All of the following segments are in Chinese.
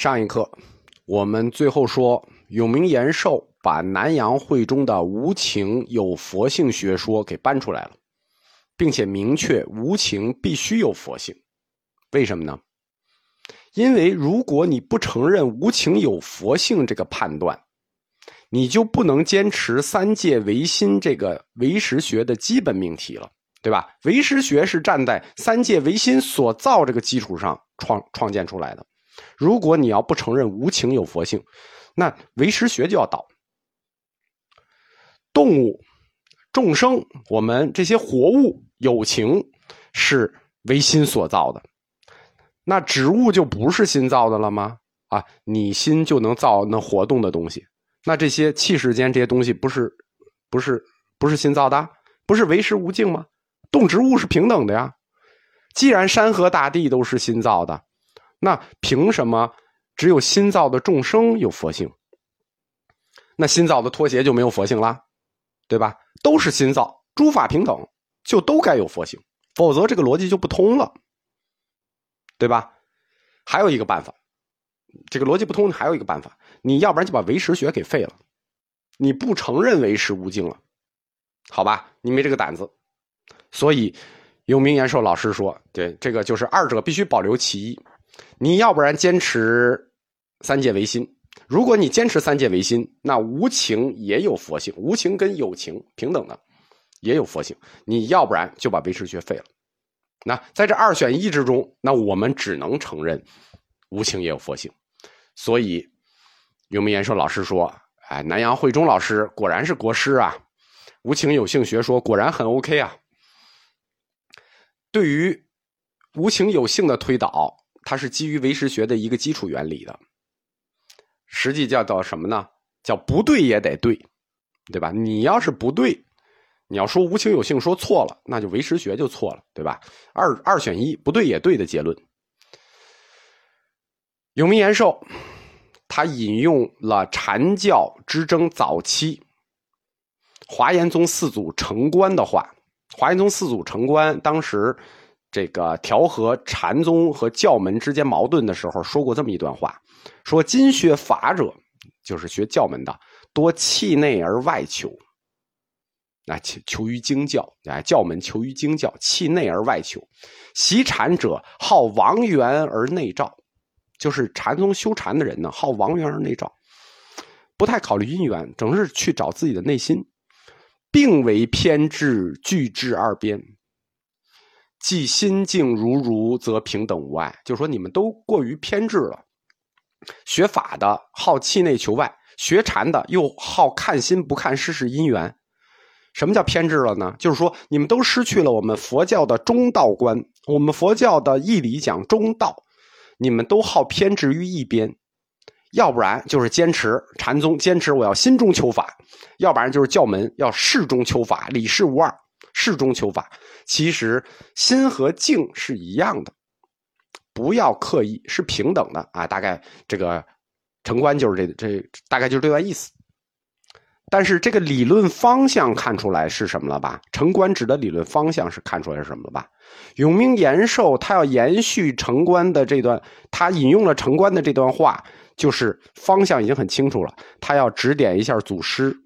上一课，我们最后说，永明延寿把南阳会中的无情有佛性学说给搬出来了，并且明确无情必须有佛性。为什么呢？因为如果你不承认无情有佛性这个判断，你就不能坚持三界唯心这个唯识学的基本命题了，对吧？唯识学是站在三界唯心所造这个基础上创创建出来的。如果你要不承认无情有佛性，那唯识学就要倒。动物、众生，我们这些活物有情是唯心所造的，那植物就不是心造的了吗？啊，你心就能造那活动的东西，那这些气世间这些东西不是不是不是心造的，不是唯识无境吗？动植物是平等的呀。既然山河大地都是心造的。那凭什么只有新造的众生有佛性？那新造的拖鞋就没有佛性啦，对吧？都是新造，诸法平等，就都该有佛性，否则这个逻辑就不通了，对吧？还有一个办法，这个逻辑不通，还有一个办法，你要不然就把唯识学给废了，你不承认唯识无境了，好吧？你没这个胆子，所以有名延寿老师说，对这个就是二者必须保留其一。你要不然坚持三界唯心，如果你坚持三界唯心，那无情也有佛性，无情跟有情平等的，也有佛性。你要不然就把唯识学废了。那在这二选一之中，那我们只能承认无情也有佛性。所以永明延寿老师说：“哎，南阳慧中老师果然是国师啊，无情有性学说果然很 OK 啊。”对于无情有性的推导。它是基于唯识学的一个基础原理的，实际叫叫什么呢？叫不对也得对，对吧？你要是不对，你要说无情有性说错了，那就唯识学就错了，对吧？二二选一，不对也对的结论。永明延寿，他引用了禅教之争早期华严宗四祖成观的话，华严宗四祖成观当时。这个调和禅宗和教门之间矛盾的时候，说过这么一段话：说今学法者，就是学教门的，多气内而外求，啊求求于经教，啊教门求于经教，气内而外求；习禅者好王源而内照，就是禅宗修禅的人呢，好王源而内照，不太考虑因缘，整是去找自己的内心，并为偏执拒之二边。既心境如如，则平等无碍。就是说你们都过于偏执了。学法的好气内求外，学禅的又好看心不看世事因缘。什么叫偏执了呢？就是说你们都失去了我们佛教的中道观。我们佛教的义理讲中道，你们都好偏执于一边。要不然就是坚持禅宗，坚持我要心中求法；要不然就是教门要事中求法，理事无二。事中求法，其实心和境是一样的，不要刻意，是平等的啊。大概这个城关就是这这，大概就是这段意思。但是这个理论方向看出来是什么了吧？城关指的理论方向是看出来是什么了吧？永明延寿他要延续城关的这段，他引用了城关的这段话，就是方向已经很清楚了。他要指点一下祖师，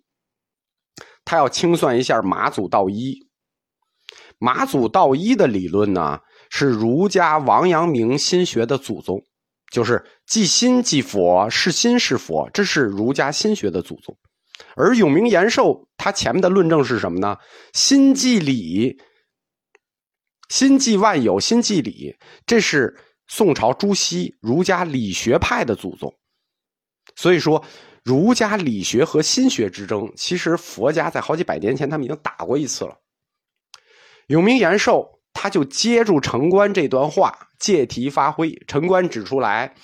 他要清算一下马祖道一。马祖道一的理论呢，是儒家王阳明心学的祖宗，就是即心即佛，是心是佛，这是儒家心学的祖宗。而永明延寿他前面的论证是什么呢？心即理，心即万有，心即理，这是宋朝朱熹儒家理学派的祖宗。所以说，儒家理学和心学之争，其实佛家在好几百年前他们已经打过一次了。永明延寿，他就接住城关这段话，借题发挥。城关指出来，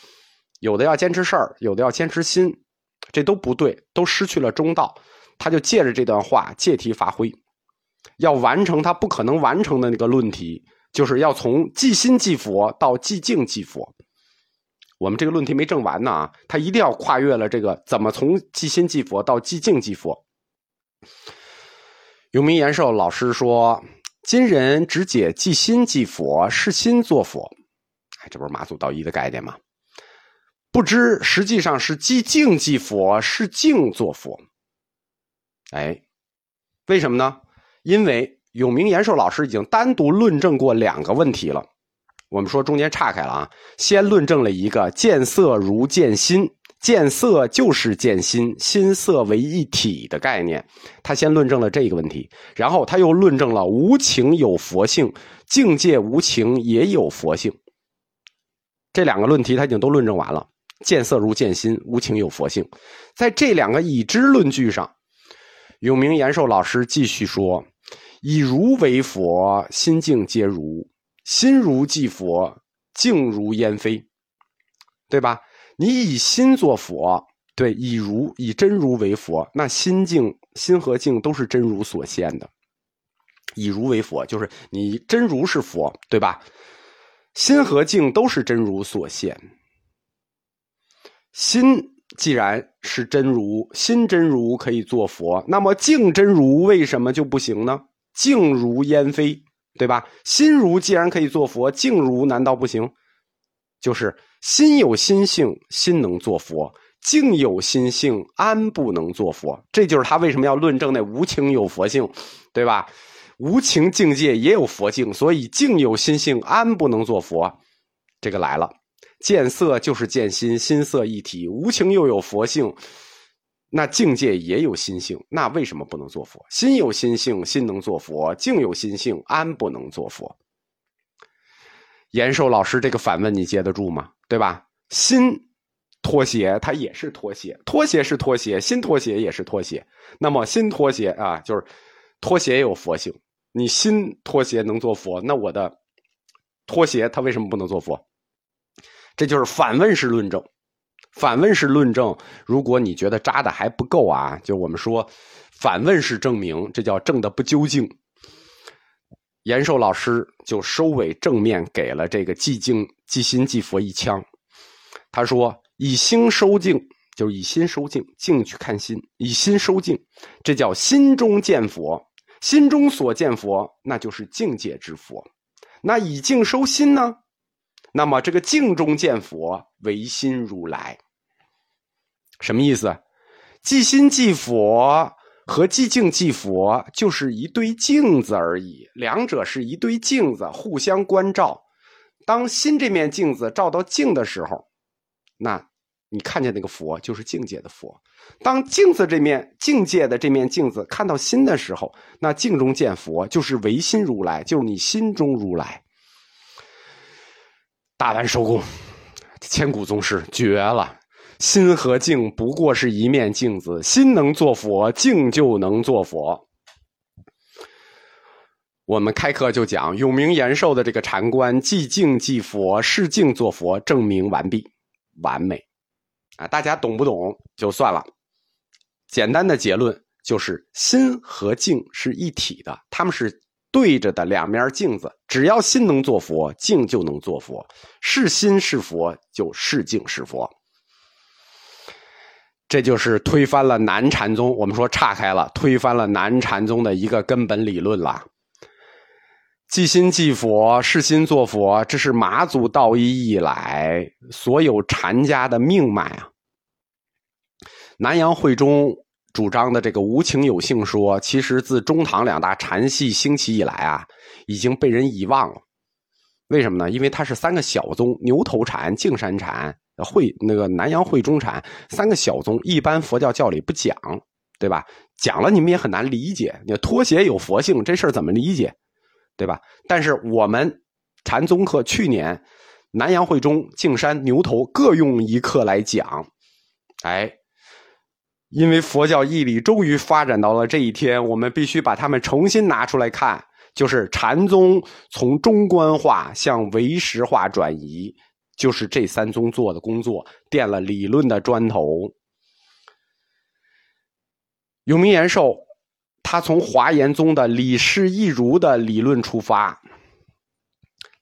有的要坚持事儿，有的要坚持心，这都不对，都失去了中道。他就借着这段话借题发挥，要完成他不可能完成的那个论题，就是要从即心即佛到即静即佛。我们这个论题没证完呢啊，他一定要跨越了这个怎么从即心即佛到即静即佛。永明延寿老师说。今人只解即心即佛，是心作佛，哎，这不是马祖道一的概念吗？不知实际上是即静即佛，是静作佛。哎，为什么呢？因为永明延寿老师已经单独论证过两个问题了。我们说中间岔开了啊，先论证了一个见色如见心，见色就是见心，心色为一体的概念。他先论证了这个问题，然后他又论证了无情有佛性，境界无情也有佛性。这两个论题他已经都论证完了。见色如见心，无情有佛性。在这两个已知论据上，永明延寿老师继续说：“以如为佛，心境皆如；心如即佛，静如烟飞。”对吧？你以心作佛，对，以如以真如为佛，那心境、心和境都是真如所现的。以如为佛，就是你真如是佛，对吧？心和境都是真如所现。心既然是真如，心真如可以做佛，那么境真如为什么就不行呢？境如烟飞，对吧？心如既然可以做佛，静如难道不行？就是心有心性，心能做佛；静有心性，安不能做佛？这就是他为什么要论证那无情有佛性，对吧？无情境界也有佛性，所以静有心性，安不能做佛？这个来了。见色就是见心，心色一体，无情又有佛性，那境界也有心性，那为什么不能做佛？心有心性，心能做佛；境有心性，安不能做佛？延寿老师这个反问你接得住吗？对吧？心脱鞋，它也是脱鞋，脱鞋是脱鞋，心脱鞋也是脱鞋。那么心脱鞋啊，就是脱鞋也有佛性。你心脱鞋能做佛，那我的脱鞋它为什么不能做佛？这就是反问式论证，反问式论证。如果你觉得扎的还不够啊，就我们说反问式证明，这叫证的不究竟。延寿老师就收尾正面给了这个寂静即心即佛一枪。他说：“以心收静，就是以心收静，静去看心，以心收静，这叫心中见佛。心中所见佛，那就是境界之佛。那以静收心呢？”那么，这个镜中见佛，唯心如来，什么意思？即心即佛和即镜即佛，就是一堆镜子而已。两者是一堆镜子，互相关照。当心这面镜子照到镜的时候，那你看见那个佛就是境界的佛；当镜子这面境界的这面镜子看到心的时候，那镜中见佛就是唯心如来，就是你心中如来。大完收工，千古宗师绝了！心和境不过是一面镜子，心能做佛，境就能做佛。我们开课就讲永明延寿的这个禅观，即境即佛，是境作佛，证明完毕，完美啊！大家懂不懂就算了。简单的结论就是，心和境是一体的，他们是。对着的两面镜子，只要心能做佛，镜就能做佛。是心是佛，就是镜是佛。这就是推翻了南禅宗。我们说岔开了，推翻了南禅宗的一个根本理论了。即心即佛，是心做佛，这是马祖道一以来所有禅家的命脉啊。南阳会中。主张的这个无情有性说，其实自中唐两大禅系兴起以来啊，已经被人遗忘了。为什么呢？因为它是三个小宗：牛头禅、径山禅、会那个南阳会中禅三个小宗。一般佛教教理不讲，对吧？讲了你们也很难理解。你拖鞋有佛性这事儿怎么理解，对吧？但是我们禅宗课去年南阳会中、径山、牛头各用一课来讲，哎。因为佛教义理终于发展到了这一天，我们必须把它们重新拿出来看。就是禅宗从中观化向唯识化转移，就是这三宗做的工作，垫了理论的砖头。永明延寿，他从华严宗的理事一如的理论出发，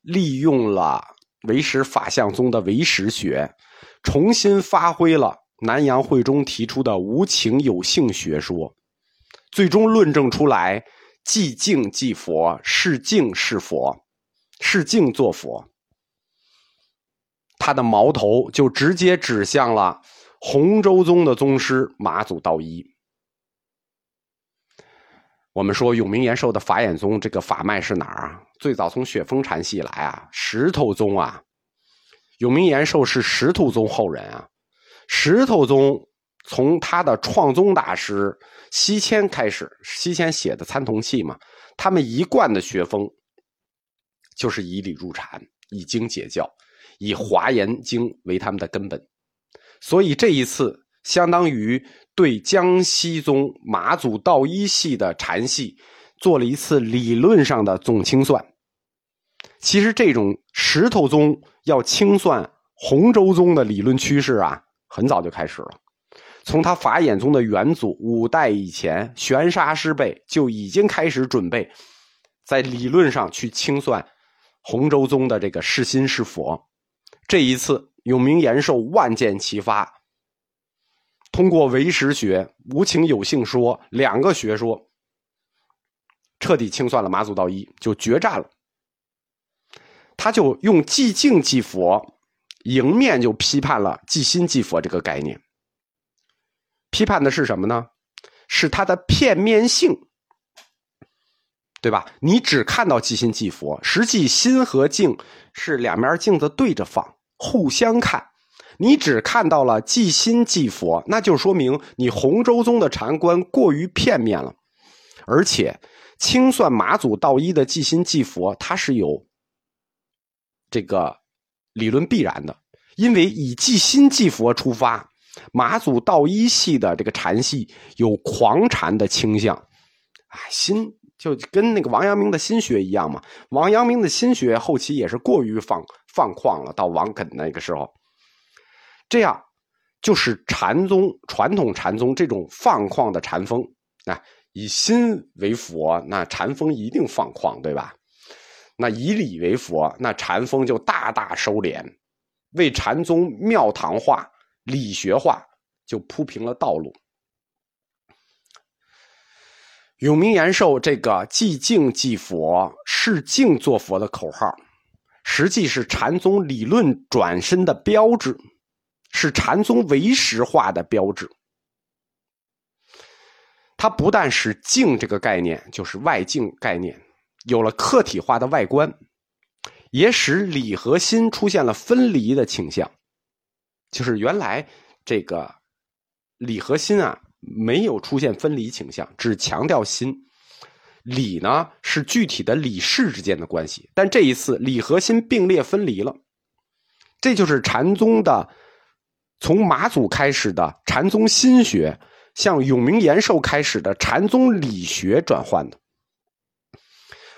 利用了唯识法相宗的唯识学，重新发挥了。南阳会中提出的无情有性学说，最终论证出来：即静即佛，是静是佛，是静作佛。他的矛头就直接指向了洪州宗的宗师马祖道一。我们说永明延寿的法眼宗这个法脉是哪儿啊？最早从雪峰禅系来啊，石头宗啊。永明延寿是石头宗后人啊。石头宗从他的创宗大师西迁开始，西迁写的参同契嘛，他们一贯的学风就是以理入禅，以经解教，以华严经为他们的根本。所以这一次相当于。对江西宗马祖道一系的禅系做了一次理论上的总清算。其实这种石头宗要清算洪州宗的理论趋势啊，很早就开始了。从他法眼宗的元祖五代以前，玄沙师辈就已经开始准备在理论上去清算洪州宗的这个是心是佛。这一次永明延寿万箭齐发。通过唯识学、无情有性说两个学说，彻底清算了马祖道一，就决战了。他就用寂静即佛，迎面就批判了即心即佛这个概念。批判的是什么呢？是它的片面性，对吧？你只看到即心即佛，实际心和镜是两面镜子对着放，互相看。你只看到了即心即佛，那就说明你洪州宗的禅观过于片面了。而且清算马祖道一的即心即佛，它是有这个理论必然的，因为以即心即佛出发，马祖道一系的这个禅系有狂禅的倾向。啊，心就跟那个王阳明的心学一样嘛。王阳明的心学后期也是过于放放旷了，到王肯那个时候。这样，就是禅宗传统禅宗这种放旷的禅风啊，以心为佛，那禅风一定放旷，对吧？那以理为佛，那禅风就大大收敛，为禅宗庙堂化、理学化就铺平了道路。永明延寿这个“寂静即佛，是静作佛”的口号，实际是禅宗理论转身的标志。是禅宗唯识化的标志。它不但使境这个概念，就是外境概念，有了客体化的外观，也使理和心出现了分离的倾向。就是原来这个理和心啊，没有出现分离倾向，只强调心。理呢是具体的理事之间的关系，但这一次理和心并列分离了。这就是禅宗的。从马祖开始的禅宗心学，向永明延寿开始的禅宗理学转换的。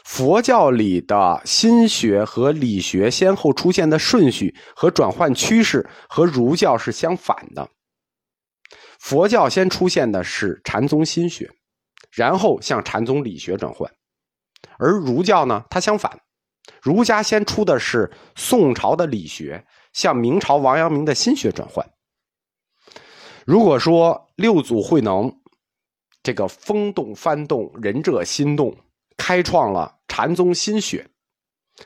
佛教里的心学和理学先后出现的顺序和转换趋势和儒教是相反的。佛教先出现的是禅宗心学，然后向禅宗理学转换，而儒教呢，它相反，儒家先出的是宋朝的理学。向明朝王阳明的心学转换。如果说六祖慧能这个风动幡动，仁者心动，开创了禅宗心学，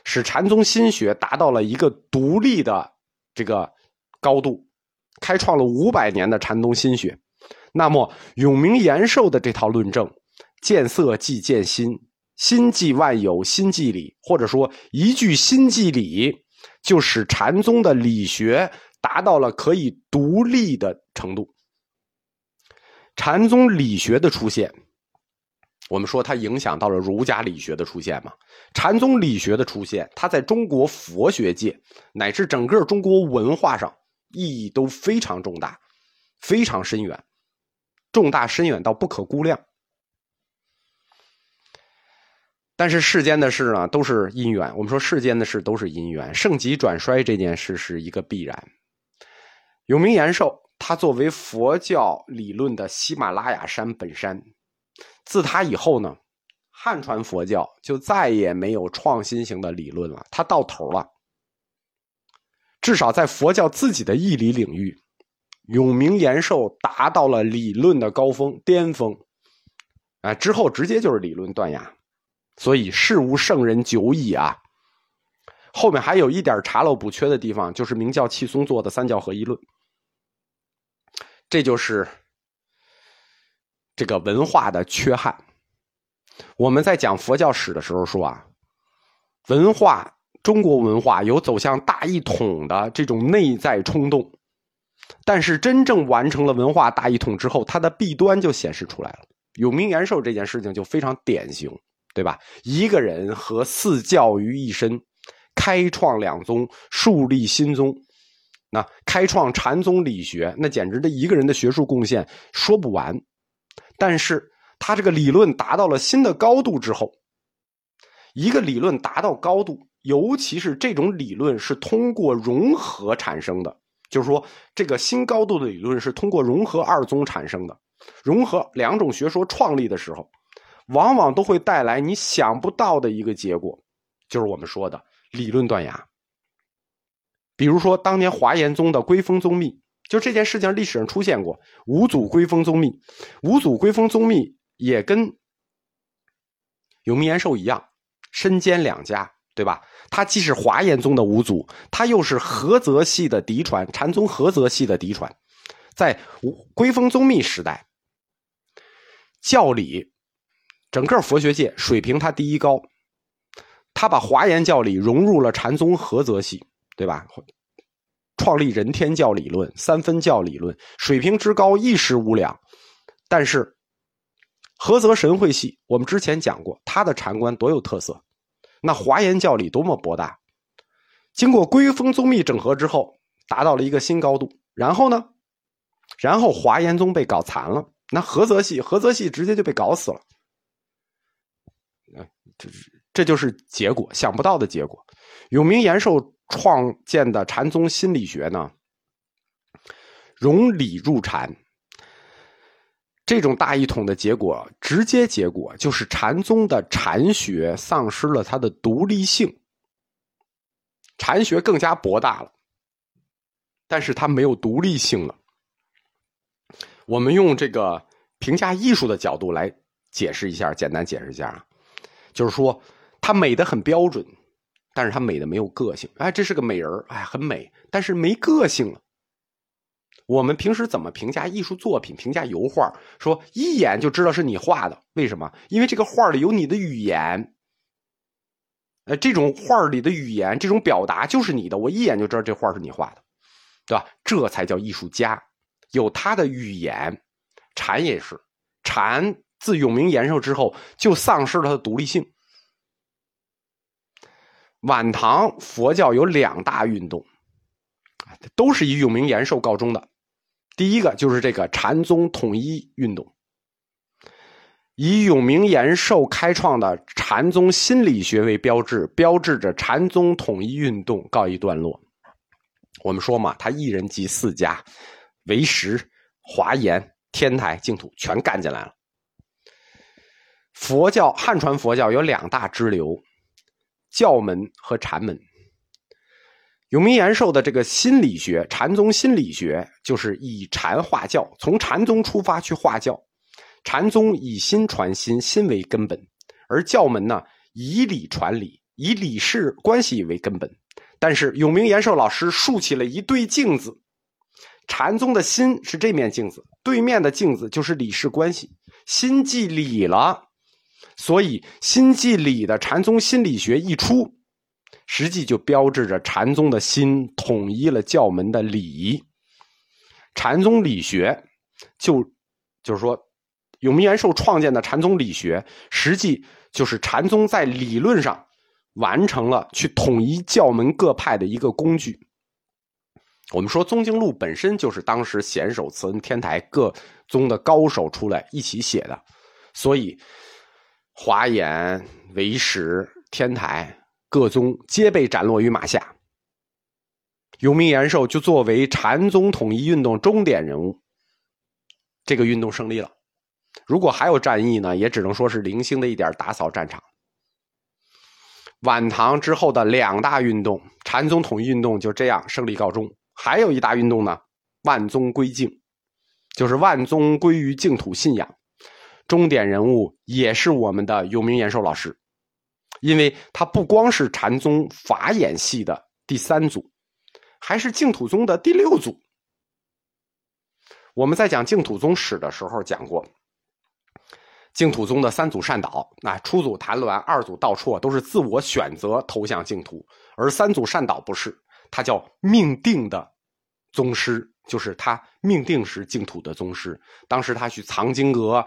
使禅宗心学达到了一个独立的这个高度，开创了五百年的禅宗心学。那么永明延寿的这套论证，见色即见心，心即万有，心即理，或者说一句心即理。就使禅宗的理学达到了可以独立的程度。禅宗理学的出现，我们说它影响到了儒家理学的出现嘛？禅宗理学的出现，它在中国佛学界乃至整个中国文化上意义都非常重大，非常深远，重大深远到不可估量。但是世间的事呢，都是因缘。我们说世间的事都是因缘，盛极转衰这件事是一个必然。永明延寿，他作为佛教理论的喜马拉雅山本山，自他以后呢，汉传佛教就再也没有创新型的理论了，他到头了。至少在佛教自己的义理领域，永明延寿达到了理论的高峰巅峰，啊，之后直接就是理论断崖。所以，事无圣人久矣啊！后面还有一点查漏补缺的地方，就是明教契松做的三教合一论。这就是这个文化的缺憾。我们在讲佛教史的时候说啊，文化中国文化有走向大一统的这种内在冲动，但是真正完成了文化大一统之后，它的弊端就显示出来了。永明延寿这件事情就非常典型，对吧？一个人和四教于一身，开创两宗，树立新宗。那开创禅宗理学，那简直的一个人的学术贡献说不完。但是他这个理论达到了新的高度之后，一个理论达到高度，尤其是这种理论是通过融合产生的，就是说这个新高度的理论是通过融合二宗产生的。融合两种学说创立的时候，往往都会带来你想不到的一个结果，就是我们说的理论断崖。比如说，当年华严宗的归峰宗密，就这件事情历史上出现过。五祖归峰宗密，五祖归峰宗密也跟永明延寿一样，身兼两家，对吧？他既是华严宗的五祖，他又是菏泽系的嫡传，禅宗菏泽系的嫡传。在归峰宗密时代，教理整个佛学界水平他第一高，他把华严教理融入了禅宗菏泽系。对吧？创立人天教理论、三分教理论，水平之高一时无两。但是，菏泽神会系，我们之前讲过，他的禅观多有特色。那华严教理多么博大，经过归峰宗密整合之后，达到了一个新高度。然后呢？然后华严宗被搞残了，那菏泽系，菏泽系直接就被搞死了。这这就是结果，想不到的结果。永明延寿。创建的禅宗心理学呢，融理入禅，这种大一统的结果，直接结果就是禅宗的禅学丧失了它的独立性，禅学更加博大了，但是它没有独立性了。我们用这个评价艺术的角度来解释一下，简单解释一下啊，就是说它美的很标准。但是她美的没有个性，哎，这是个美人哎，很美，但是没个性了。我们平时怎么评价艺术作品？评价油画，说一眼就知道是你画的，为什么？因为这个画里有你的语言，呃，这种画里的语言，这种表达就是你的，我一眼就知道这画是你画的，对吧？这才叫艺术家，有他的语言。禅也是，禅自永明延寿之后就丧失了它的独立性。晚唐佛教有两大运动，都是以永明延寿告终的。第一个就是这个禅宗统一运动，以永明延寿开创的禅宗心理学为标志，标志着禅宗统一运动告一段落。我们说嘛，他一人集四家，唯识、华严、天台、净土全干进来了。佛教汉传佛教有两大支流。教门和禅门，永明延寿的这个心理学，禅宗心理学就是以禅化教，从禅宗出发去化教。禅宗以心传心，心为根本；而教门呢，以理传理，以理事关系为根本。但是永明延寿老师竖起了一对镜子，禅宗的心是这面镜子，对面的镜子就是理事关系，心即理了。所以，心即理的禅宗心理学一出，实际就标志着禅宗的心统一了教门的理。禅宗理学，就就是说，永明延寿创建的禅宗理学，实际就是禅宗在理论上完成了去统一教门各派的一个工具。我们说，《宗经录》本身就是当时显首慈恩天台各宗的高手出来一起写的，所以。华严、唯识、天台各宗皆被斩落于马下，永明延寿就作为禅宗统一运动终点人物。这个运动胜利了，如果还有战役呢，也只能说是零星的一点打扫战场。晚唐之后的两大运动，禅宗统一运动就这样胜利告终。还有一大运动呢，万宗归净，就是万宗归于净土信仰。终点人物也是我们的永明延寿老师，因为他不光是禅宗法眼系的第三组，还是净土宗的第六组。我们在讲净土宗史的时候讲过，净土宗的三祖善导，那初祖谭鸾，二祖道绰都是自我选择投向净土，而三祖善导不是，他叫命定的宗师，就是他命定是净土的宗师。当时他去藏经阁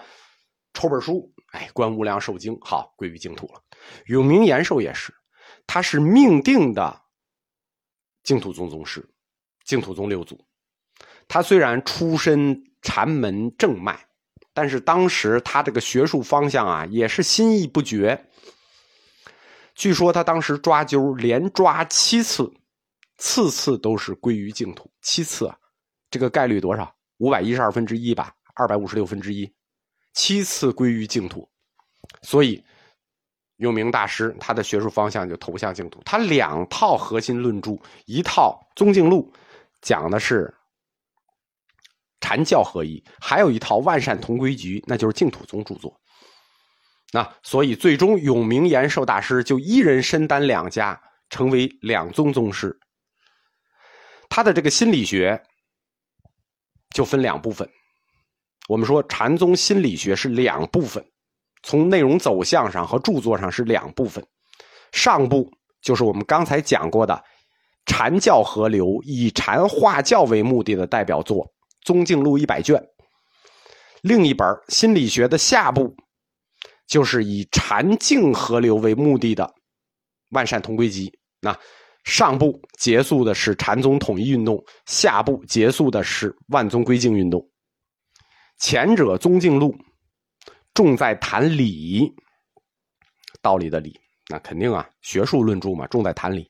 抽本书，哎，观无量寿经，好归于净土了。永明延寿也是，他是命定的净土宗宗师，净土宗六祖。他虽然出身禅门正脉，但是当时他这个学术方向啊，也是心意不绝。据说他当时抓阄连抓七次，次次都是归于净土。七次啊，这个概率多少？五百一十二分之一吧，二百五十六分之一，七次归于净土。所以，永明大师他的学术方向就投向净土。他两套核心论著，一套《宗敬录》，讲的是。禅教合一，还有一套万善同归局，那就是净土宗著作。那所以最终永明延寿大师就一人身担两家，成为两宗宗师。他的这个心理学就分两部分。我们说禅宗心理学是两部分，从内容走向上和著作上是两部分。上部就是我们刚才讲过的禅教合流，以禅化教为目的的代表作。《宗敬录》一百卷，另一本心理学的下部，就是以禅净合流为目的的《万善同归集》。那上部结束的是禅宗统一运动，下部结束的是万宗归净运动。前者《宗敬录》重在谈理，道理的理，那肯定啊，学术论著嘛，重在谈理。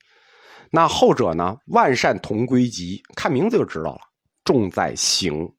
那后者呢，《万善同归集》，看名字就知道了。重在行，